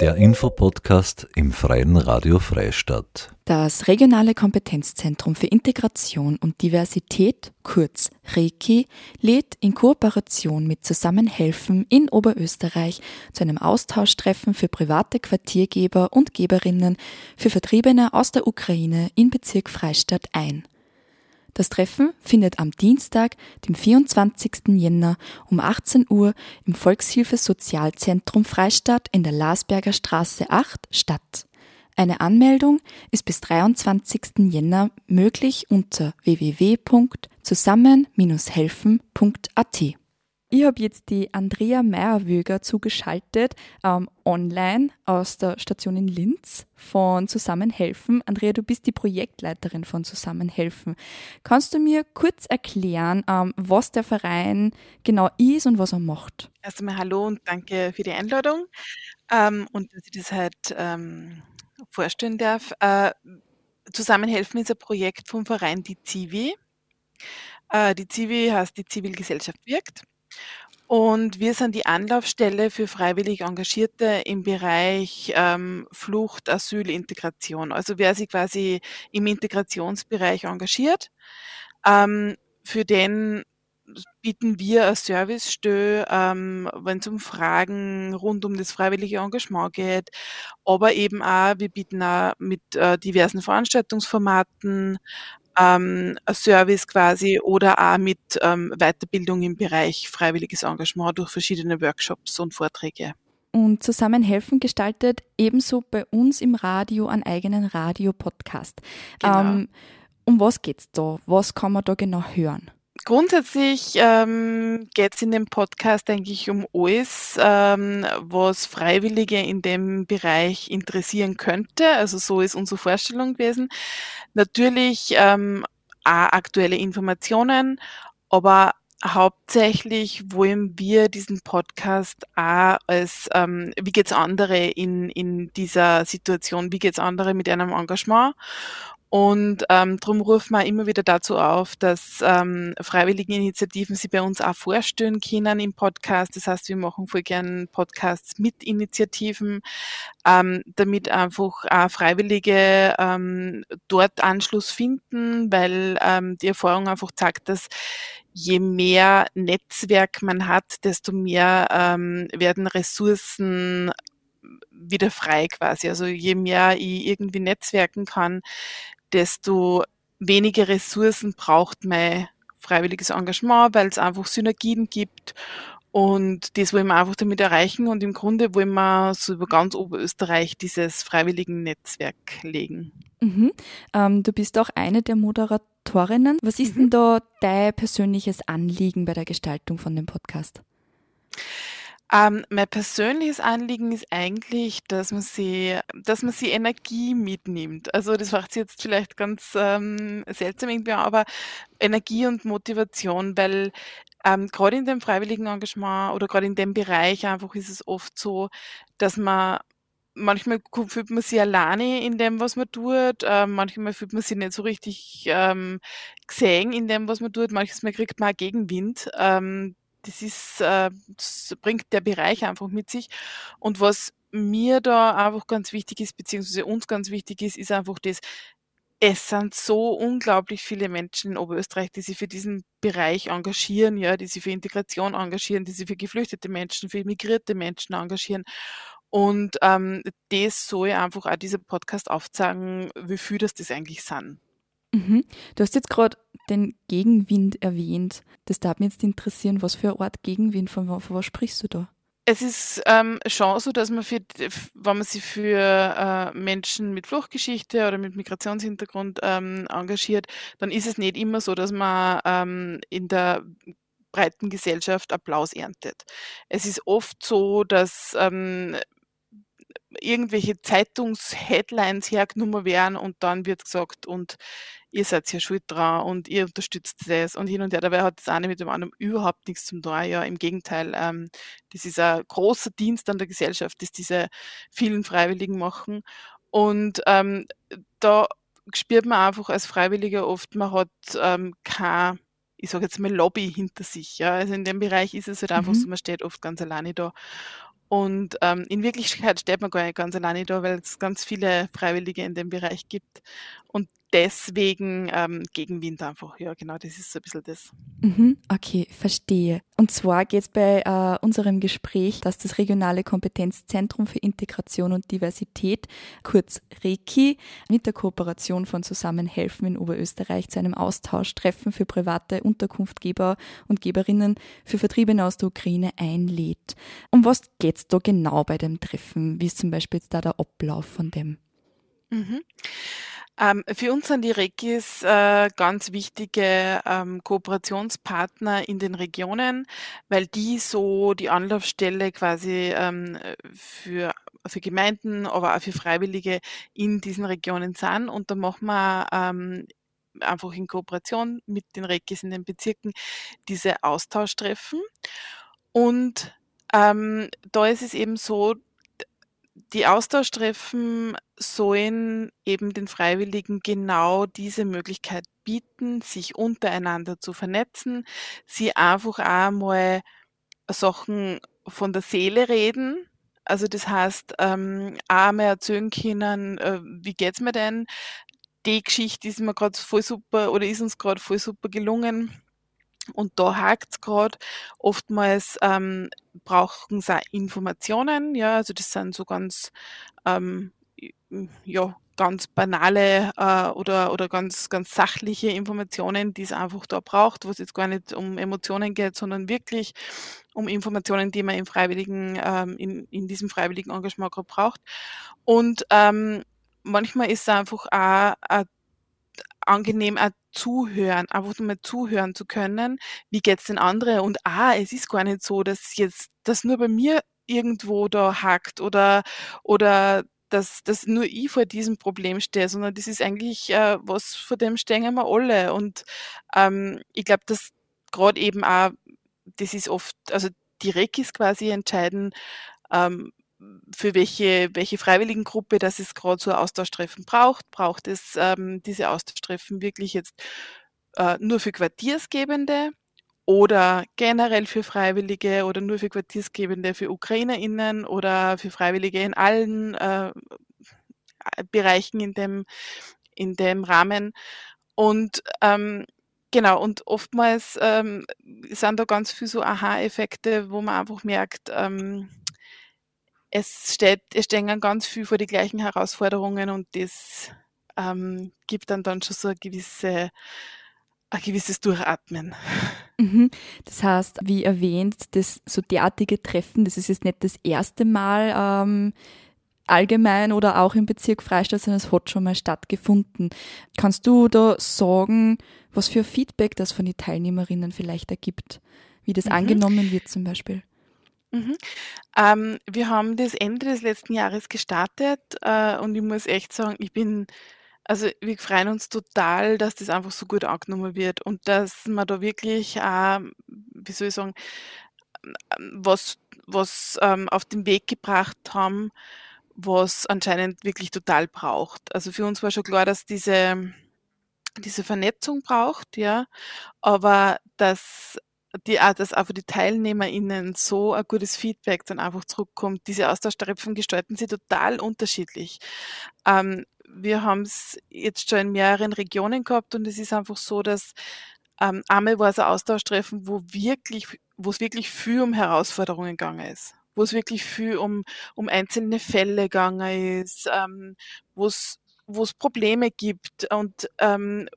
Der Infopodcast im Freien Radio Freistadt. Das regionale Kompetenzzentrum für Integration und Diversität, kurz REKI, lädt in Kooperation mit Zusammenhelfen in Oberösterreich zu einem Austauschtreffen für private Quartiergeber und Geberinnen für Vertriebene aus der Ukraine in Bezirk Freistadt ein. Das Treffen findet am Dienstag, dem 24. Jänner um 18 Uhr im Volkshilfe-Sozialzentrum Freistadt in der Lasberger Straße 8 statt. Eine Anmeldung ist bis 23. Jänner möglich unter www.zusammen-helfen.at. Ich habe jetzt die Andrea Meyerwöger zugeschaltet, ähm, online aus der Station in Linz von Zusammenhelfen. Andrea, du bist die Projektleiterin von Zusammenhelfen. Kannst du mir kurz erklären, ähm, was der Verein genau ist und was er macht? Erst einmal hallo und danke für die Einladung ähm, und dass ich das halt ähm, vorstellen darf. Äh, Zusammenhelfen ist ein Projekt vom Verein Die Zivi. Äh, die Zivi heißt die Zivilgesellschaft wirkt. Und wir sind die Anlaufstelle für freiwillig Engagierte im Bereich ähm, Flucht, Asyl, Integration. Also wer sich quasi im Integrationsbereich engagiert, ähm, für den bieten wir ein Servicestelle, ähm, wenn es um Fragen rund um das freiwillige Engagement geht, aber eben auch, wir bieten auch mit äh, diversen Veranstaltungsformaten ähm, Service quasi oder auch mit ähm, Weiterbildung im Bereich freiwilliges Engagement durch verschiedene Workshops und Vorträge. Und Zusammenhelfen gestaltet ebenso bei uns im Radio einen eigenen Radio-Podcast. Genau. Ähm, um was geht's da? Was kann man da genau hören? Grundsätzlich ähm, geht es in dem Podcast eigentlich um alles, ähm, was Freiwillige in dem Bereich interessieren könnte. Also so ist unsere Vorstellung gewesen. Natürlich ähm, auch aktuelle Informationen, aber hauptsächlich wollen wir diesen Podcast auch als, ähm, wie geht's andere in, in dieser Situation, wie geht's andere mit einem Engagement und ähm, darum rufen wir immer wieder dazu auf, dass ähm, freiwillige Initiativen sie bei uns auch vorstellen können im Podcast. Das heißt, wir machen voll gern Podcasts mit Initiativen, ähm, damit einfach auch Freiwillige ähm, dort Anschluss finden, weil ähm, die Erfahrung einfach zeigt, dass je mehr Netzwerk man hat, desto mehr ähm, werden Ressourcen wieder frei quasi. Also je mehr ich irgendwie netzwerken kann, desto weniger Ressourcen braucht mein freiwilliges Engagement, weil es einfach Synergien gibt. Und das wollen wir einfach damit erreichen. Und im Grunde wollen wir so über ganz Oberösterreich dieses freiwilligen Netzwerk legen. Mhm. Ähm, du bist auch eine der Moderatorinnen. Was ist mhm. denn da dein persönliches Anliegen bei der Gestaltung von dem Podcast? Ähm, mein persönliches Anliegen ist eigentlich, dass man sie, dass man sie Energie mitnimmt. Also das macht jetzt vielleicht ganz ähm, seltsam irgendwie, aber Energie und Motivation, weil ähm, gerade in dem freiwilligen Engagement oder gerade in dem Bereich einfach ist es oft so, dass man manchmal fühlt man sich alleine in dem, was man tut. Ähm, manchmal fühlt man sich nicht so richtig ähm, gesehen in dem, was man tut. Manchmal kriegt man auch Gegenwind. Ähm, das ist, äh, das bringt der Bereich einfach mit sich. Und was mir da einfach ganz wichtig ist, beziehungsweise uns ganz wichtig ist, ist einfach das, es sind so unglaublich viele Menschen in Oberösterreich, die sich für diesen Bereich engagieren, ja, die sich für Integration engagieren, die sich für geflüchtete Menschen, für migrierte Menschen engagieren. Und ähm, das soll einfach auch dieser Podcast aufzeigen, wie viel das das eigentlich sind. Mhm. Du hast jetzt gerade den Gegenwind erwähnt. Das darf mich jetzt interessieren, was für eine Art Gegenwind, von, von was sprichst du da? Es ist ähm, schon so, dass man, für, wenn man sich für äh, Menschen mit Fluchtgeschichte oder mit Migrationshintergrund ähm, engagiert, dann ist es nicht immer so, dass man ähm, in der breiten Gesellschaft Applaus erntet. Es ist oft so, dass ähm, irgendwelche Zeitungsheadlines hergenommen werden und dann wird gesagt, und ihr seid ja schuld dran und ihr unterstützt das und hin und her. Dabei hat das eine mit dem anderen überhaupt nichts zum tun. Ja, im Gegenteil, ähm, das ist ein großer Dienst an der Gesellschaft, das diese vielen Freiwilligen machen. Und ähm, da spürt man einfach als Freiwilliger oft, man hat ähm, kein, ich sage jetzt mal Lobby hinter sich. Ja. Also in dem Bereich ist es halt einfach mhm. so, man steht oft ganz alleine da. Und ähm, in Wirklichkeit steht man gar nicht ganz alleine da, weil es ganz viele Freiwillige in dem Bereich gibt. Und deswegen ähm, Gegenwind einfach. Ja, genau, das ist so ein bisschen das. Mhm, okay, verstehe. Und zwar geht es bei äh, unserem Gespräch, dass das regionale Kompetenzzentrum für Integration und Diversität, kurz REKI, mit der Kooperation von Zusammenhelfen in Oberösterreich zu einem Austauschtreffen für private Unterkunftgeber und Geberinnen für Vertriebene aus der Ukraine einlädt. Um was geht es da genau bei dem Treffen? Wie ist zum Beispiel jetzt da der Ablauf von dem? Mhm. Ähm, für uns sind die Rekis äh, ganz wichtige ähm, Kooperationspartner in den Regionen, weil die so die Anlaufstelle quasi ähm, für, für Gemeinden, aber auch für Freiwillige in diesen Regionen sind. Und da machen wir ähm, einfach in Kooperation mit den Rekis in den Bezirken diese Austauschtreffen. Und ähm, da ist es eben so, die Austauschtreffen sollen eben den Freiwilligen genau diese Möglichkeit bieten, sich untereinander zu vernetzen, sie einfach auch mal Sachen von der Seele reden. Also das heißt, ähm, auch mal erzählen können, äh, wie geht's mir denn? Die Geschichte ist mir gerade voll super oder ist uns gerade voll super gelungen. Und da hakt's gerade. Oftmals ähm, brauchen sie auch Informationen, ja, also das sind so ganz ähm, ja, ganz banale äh, oder, oder ganz, ganz sachliche Informationen, die es einfach da braucht, wo es jetzt gar nicht um Emotionen geht, sondern wirklich um Informationen, die man im freiwilligen, ähm, in, in diesem freiwilligen Engagement gerade braucht. Und ähm, manchmal ist es einfach auch, auch angenehm auch zuhören, einfach mal zuhören zu können, wie geht's den anderen und ah, es ist gar nicht so, dass jetzt das nur bei mir irgendwo da hakt oder oder dass, dass nur ich vor diesem Problem stehe, sondern das ist eigentlich äh, was, vor dem stehen wir alle. Und ähm, ich glaube, dass gerade eben auch, das ist oft, also die Rekis quasi entscheiden, ähm, für welche, welche Freiwilligengruppe das es gerade so Austauschtreffen braucht. Braucht es ähm, diese Austauschtreffen wirklich jetzt äh, nur für Quartiersgebende oder generell für Freiwillige oder nur für Quartiersgebende für UkrainerInnen oder für Freiwillige in allen äh, Bereichen in dem, in dem Rahmen. Und ähm, genau, und oftmals ähm, sind da ganz viele so Aha-Effekte, wo man einfach merkt, ähm, es steht, es stehen ganz viel vor die gleichen Herausforderungen und das ähm, gibt dann dann schon so eine gewisse ein gewisses Durchatmen. Mhm. Das heißt, wie erwähnt, das so derartige Treffen, das ist jetzt nicht das erste Mal ähm, allgemein oder auch im Bezirk Freistadt, sondern es hat schon mal stattgefunden. Kannst du da sagen, was für Feedback das von den Teilnehmerinnen vielleicht ergibt? Wie das mhm. angenommen wird zum Beispiel? Mhm. Ähm, wir haben das Ende des letzten Jahres gestartet äh, und ich muss echt sagen, ich bin also, wir freuen uns total, dass das einfach so gut angenommen wird und dass man da wirklich auch, wie soll ich sagen, was was, ähm, auf den Weg gebracht haben, was anscheinend wirklich total braucht. Also, für uns war schon klar, dass diese diese Vernetzung braucht, ja, aber dass die auch dass einfach die TeilnehmerInnen so ein gutes Feedback dann einfach zurückkommt. Diese Austauschtreffen gestalten sie total unterschiedlich. Ähm, wir haben es jetzt schon in mehreren Regionen gehabt und es ist einfach so, dass ähm, einmal war es ein Austauschtreffen, wo wirklich, wo es wirklich viel um Herausforderungen gegangen ist, wo es wirklich viel um, um einzelne Fälle gegangen ist, ähm, wo es wo es Probleme gibt und ähm,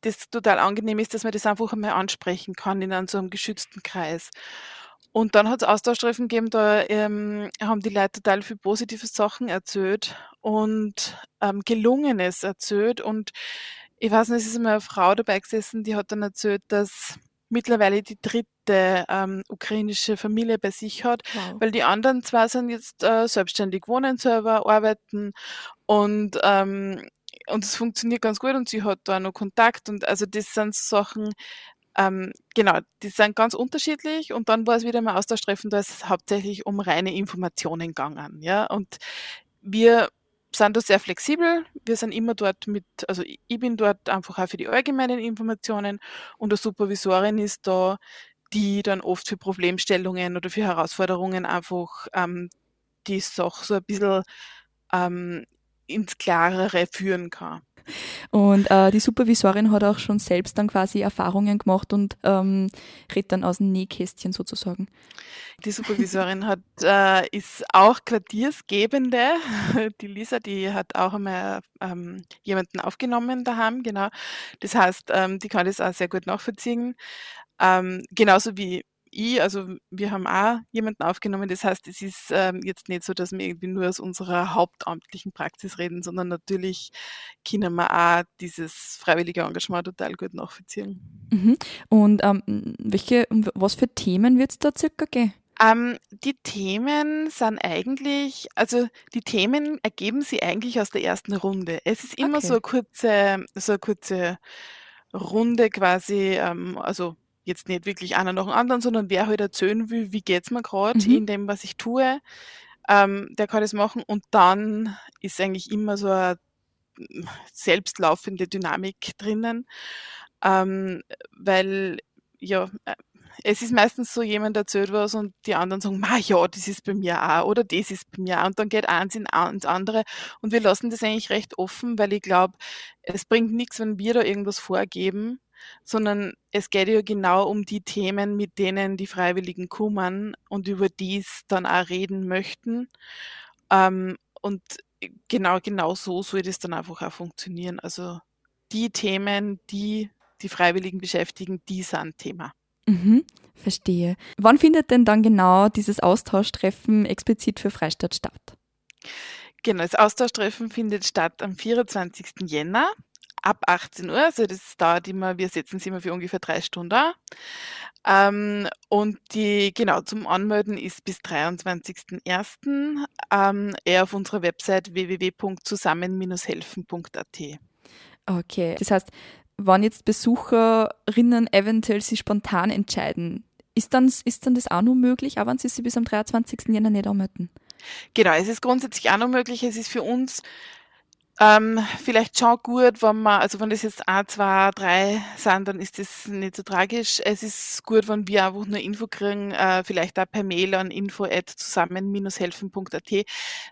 das total angenehm ist, dass man das einfach einmal ansprechen kann in einem so einem geschützten Kreis. Und dann hat es Austauschtreffen gegeben, da ähm, haben die Leute total viel positive Sachen erzählt und ähm, Gelungenes erzählt. Und ich weiß nicht, es ist immer eine Frau dabei gesessen, die hat dann erzählt, dass mittlerweile die dritte ähm, ukrainische Familie bei sich hat, wow. weil die anderen zwei sind jetzt äh, selbstständig, wohnen selber, arbeiten und ähm, und es funktioniert ganz gut und sie hat da noch Kontakt und also das sind Sachen, ähm, genau, die sind ganz unterschiedlich und dann war es wieder mal Austauschtreffen, da ist es hauptsächlich um reine Informationen gegangen, ja, und wir sind da sehr flexibel. Wir sind immer dort mit, also ich bin dort einfach auch für die allgemeinen Informationen und der Supervisorin ist da, die dann oft für Problemstellungen oder für Herausforderungen einfach ähm, die Sache so ein bisschen ähm, ins Klarere führen kann. Und äh, die Supervisorin hat auch schon selbst dann quasi Erfahrungen gemacht und ähm, redet dann aus dem Nähkästchen sozusagen. Die Supervisorin hat, äh, ist auch Quartiersgebende. Die Lisa, die hat auch einmal ähm, jemanden aufgenommen daheim, genau. Das heißt, ähm, die kann das auch sehr gut nachvollziehen. Ähm, genauso wie ich, also wir haben auch jemanden aufgenommen. Das heißt, es ist ähm, jetzt nicht so, dass wir irgendwie nur aus unserer hauptamtlichen Praxis reden, sondern natürlich können wir auch dieses freiwillige Engagement total gut nachvollziehen. Mhm. Und ähm, welche, was für Themen wird es da circa gehen? Ähm, die Themen sind eigentlich, also die Themen ergeben sich eigentlich aus der ersten Runde. Es ist immer okay. so eine kurze, so eine kurze Runde quasi, ähm, also jetzt nicht wirklich einer nach dem anderen, sondern wer halt erzählen will, wie geht's mir gerade mhm. in dem, was ich tue, ähm, der kann das machen. Und dann ist eigentlich immer so eine selbstlaufende Dynamik drinnen, ähm, weil ja, äh, es ist meistens so, jemand erzählt was und die anderen sagen, ma ja, das ist bei mir auch oder das ist bei mir auch und dann geht eins ins andere und wir lassen das eigentlich recht offen, weil ich glaube, es bringt nichts, wenn wir da irgendwas vorgeben, sondern es geht ja genau um die Themen, mit denen die Freiwilligen kommen und über dies dann auch reden möchten. Ähm, und genau, genau so soll das dann einfach auch funktionieren. Also die Themen, die die Freiwilligen beschäftigen, die sind Thema. Mhm, verstehe. Wann findet denn dann genau dieses Austauschtreffen explizit für Freistadt statt? Genau, das Austauschtreffen findet statt am 24. Jänner ab 18 Uhr. Also das dauert immer, wir setzen es immer für ungefähr drei Stunden. Ähm, und die, genau, zum Anmelden ist bis 23.01. Ähm, eher auf unserer Website www.zusammen-helfen.at. Okay, das heißt, wann jetzt Besucherinnen eventuell sich spontan entscheiden, ist dann, ist dann das auch noch möglich, auch wenn sie sich bis am 23. Jänner nicht anmelden? Genau, es ist grundsätzlich auch noch möglich. Es ist für uns ähm, vielleicht schon gut, wenn man, also wenn das jetzt ein, zwei, drei sind, dann ist das nicht so tragisch. Es ist gut, wenn wir einfach nur Info kriegen, äh, vielleicht auch per Mail an info@zusammen-helfen.at,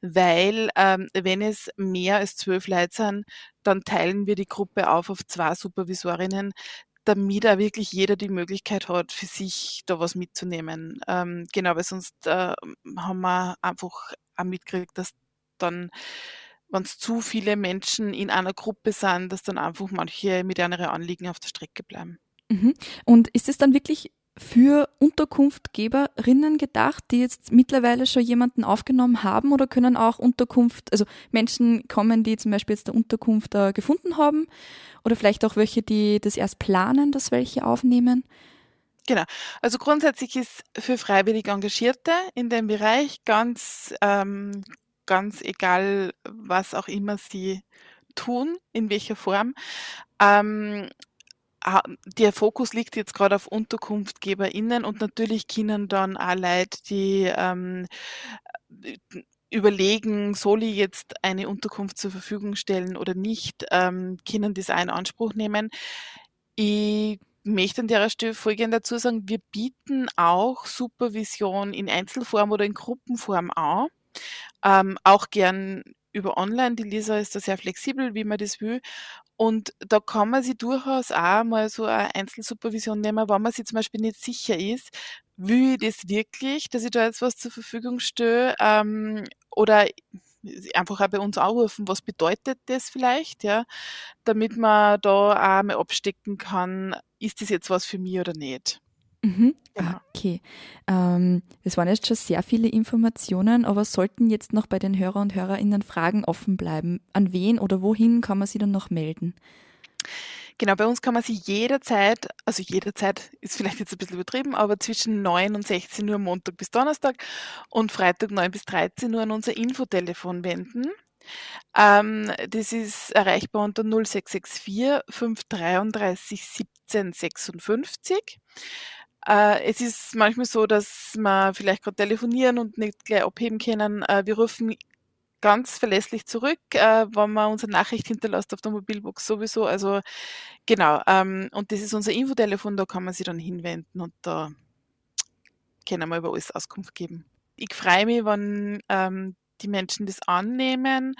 weil ähm, wenn es mehr als zwölf Leute sind, dann teilen wir die Gruppe auf auf zwei Supervisorinnen, damit auch wirklich jeder die Möglichkeit hat, für sich da was mitzunehmen. Ähm, genau, weil sonst äh, haben wir einfach auch mitgekriegt, dass dann wenn es zu viele Menschen in einer Gruppe sind, dass dann einfach manche mit ihren Anliegen auf der Strecke bleiben. Mhm. Und ist es dann wirklich für Unterkunftgeberinnen gedacht, die jetzt mittlerweile schon jemanden aufgenommen haben oder können auch Unterkunft, also Menschen kommen, die zum Beispiel jetzt eine Unterkunft äh, gefunden haben oder vielleicht auch welche, die das erst planen, dass welche aufnehmen? Genau. Also grundsätzlich ist für freiwillig Engagierte in dem Bereich ganz ähm, ganz egal, was auch immer sie tun, in welcher Form. Ähm, der Fokus liegt jetzt gerade auf UnterkunftgeberInnen und natürlich können dann auch Leute, die ähm, überlegen, soll ich jetzt eine Unterkunft zur Verfügung stellen oder nicht, ähm, können das auch in Anspruch nehmen. Ich möchte an der Stelle folgend dazu sagen, wir bieten auch Supervision in Einzelform oder in Gruppenform an. Ähm, auch gern über online. Die Lisa ist da sehr flexibel, wie man das will. Und da kann man sich durchaus auch mal so eine Einzelsupervision nehmen, wenn man sich zum Beispiel nicht sicher ist, will ich das wirklich, dass ich da jetzt was zur Verfügung stelle, ähm, oder einfach auch bei uns anrufen, was bedeutet das vielleicht, ja, damit man da auch mal abstecken kann, ist das jetzt was für mich oder nicht. Mhm. Genau. Okay. Ähm, das waren jetzt schon sehr viele Informationen, aber sollten jetzt noch bei den Hörer und Hörerinnen Fragen offen bleiben, an wen oder wohin kann man sie dann noch melden? Genau, bei uns kann man sie jederzeit, also jederzeit ist vielleicht jetzt ein bisschen übertrieben, aber zwischen 9 und 16 Uhr Montag bis Donnerstag und Freitag 9 bis 13 Uhr an unser Infotelefon wenden. Ähm, das ist erreichbar unter 0664 533 17 56. Äh, es ist manchmal so, dass wir vielleicht gerade telefonieren und nicht gleich abheben können. Äh, wir rufen ganz verlässlich zurück, äh, wenn man unsere Nachricht hinterlässt auf der Mobilbox sowieso. Also genau, ähm, und das ist unser Infotelefon, da kann man sich dann hinwenden und da können wir über alles Auskunft geben. Ich freue mich, wenn ähm, die Menschen das annehmen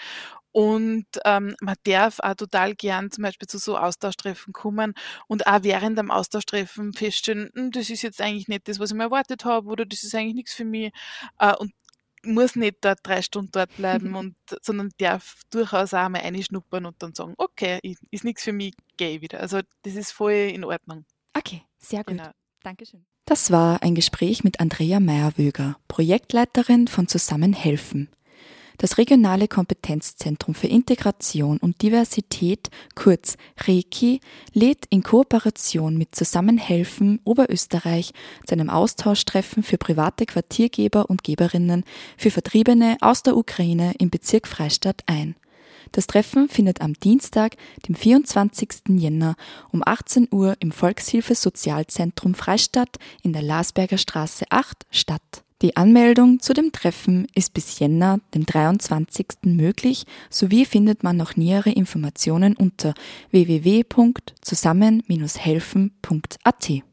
und ähm, man darf auch total gern zum Beispiel zu so Austauschtreffen kommen und auch während dem Austauschtreffen feststellen, hm, das ist jetzt eigentlich nicht das, was ich mir erwartet habe oder das ist eigentlich nichts für mich. Äh, und muss nicht da drei Stunden dort bleiben, und, sondern darf durchaus auch mal einschnuppern und dann sagen, okay, ist nichts für mich, gehe wieder. Also das ist voll in Ordnung. Okay, sehr gut. Genau. Dankeschön. Das war ein Gespräch mit Andrea Meyerwöger, Projektleiterin von Zusammenhelfen. Das regionale Kompetenzzentrum für Integration und Diversität, kurz REKI, lädt in Kooperation mit Zusammenhelfen Oberösterreich zu einem Austauschtreffen für private Quartiergeber und Geberinnen für Vertriebene aus der Ukraine im Bezirk Freistadt ein. Das Treffen findet am Dienstag, dem 24. Jänner um 18 Uhr im Volkshilfe Sozialzentrum Freistadt in der Lasberger Straße 8 statt. Die Anmeldung zu dem Treffen ist bis Jänner, dem 23. möglich, sowie findet man noch nähere Informationen unter www.zusammen-helfen.at.